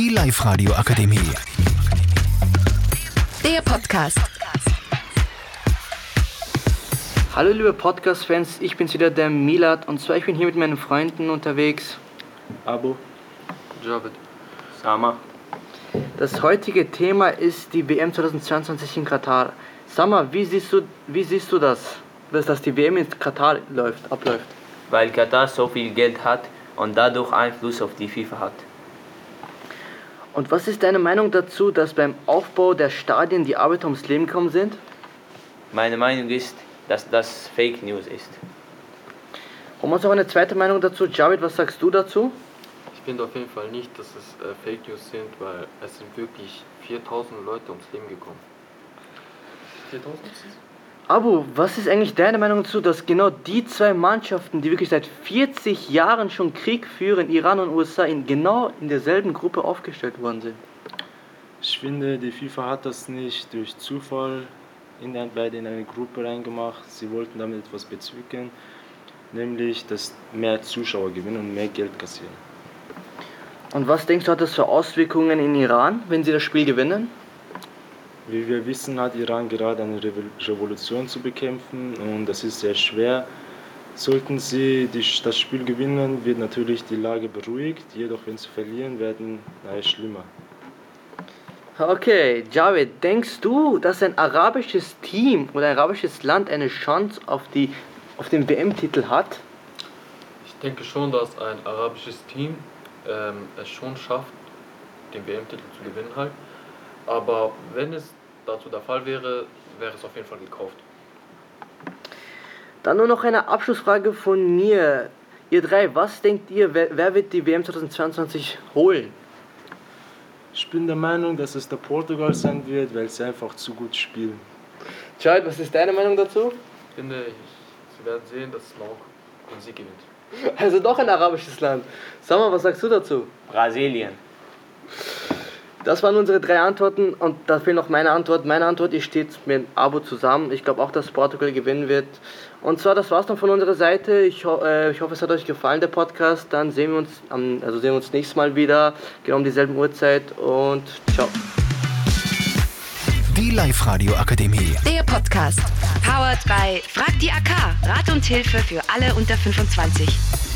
Die Live-Radio Akademie. Der Podcast. Hallo liebe Podcast-Fans, ich bin's wieder, der Milad und zwar ich bin hier mit meinen Freunden unterwegs. Abu. Javid. Sama. Das heutige Thema ist die WM 2022 in Katar. Sama, wie siehst du, wie siehst du das, dass, dass die WM in Katar läuft, abläuft? Weil Katar so viel Geld hat und dadurch Einfluss auf die FIFA hat. Und was ist deine Meinung dazu, dass beim Aufbau der Stadien die Arbeiter ums Leben gekommen sind? Meine Meinung ist, dass das Fake News ist. Und uns noch eine zweite Meinung dazu. Javid, was sagst du dazu? Ich finde auf jeden Fall nicht, dass es äh, Fake News sind, weil es sind wirklich 4000 Leute ums Leben gekommen. 4000? Abu, was ist eigentlich deine Meinung dazu, dass genau die zwei Mannschaften, die wirklich seit 40 Jahren schon Krieg führen, Iran und USA, in genau in derselben Gruppe aufgestellt worden sind? Ich finde, die FIFA hat das nicht durch Zufall in ein, beide in eine Gruppe reingemacht. Sie wollten damit etwas bezwecken, nämlich, dass mehr Zuschauer gewinnen und mehr Geld kassieren. Und was denkst du, hat das für Auswirkungen in Iran, wenn sie das Spiel gewinnen? Wie wir wissen, hat Iran gerade eine Revol- Revolution zu bekämpfen und das ist sehr schwer. Sollten sie die, das Spiel gewinnen, wird natürlich die Lage beruhigt, jedoch wenn sie verlieren, werden naja, schlimmer. Okay, Javid, denkst du, dass ein arabisches Team oder ein arabisches Land eine Chance auf, die, auf den WM-Titel hat? Ich denke schon, dass ein arabisches Team ähm, es schon schafft, den WM-Titel zu gewinnen halt. Aber wenn es dazu der Fall wäre, wäre es auf jeden Fall gekauft. Dann nur noch eine Abschlussfrage von mir. Ihr drei, was denkt ihr, wer, wer wird die WM 2022 holen? Ich bin der Meinung, dass es der Portugal sein wird, weil sie einfach zu gut spielen. Javid, was ist deine Meinung dazu? Ich finde, ich, Sie werden sehen, dass Marokko den Sieg gewinnt. Also doch ein arabisches Land. Sag mal, was sagst du dazu? Brasilien. Das waren unsere drei Antworten und da fehlt noch meine Antwort. Meine Antwort ist steht mit Abo zusammen. Ich glaube auch, dass Portugal gewinnen wird. Und zwar, das war's dann von unserer Seite. Ich, ho äh, ich hoffe, es hat euch gefallen, der Podcast. Dann sehen wir uns, am, also sehen wir uns nächstes Mal wieder, genau um dieselben Uhrzeit und ciao. Die Live-Radio Akademie. Der Podcast. Powered by Frag die AK. Rat und Hilfe für alle unter 25.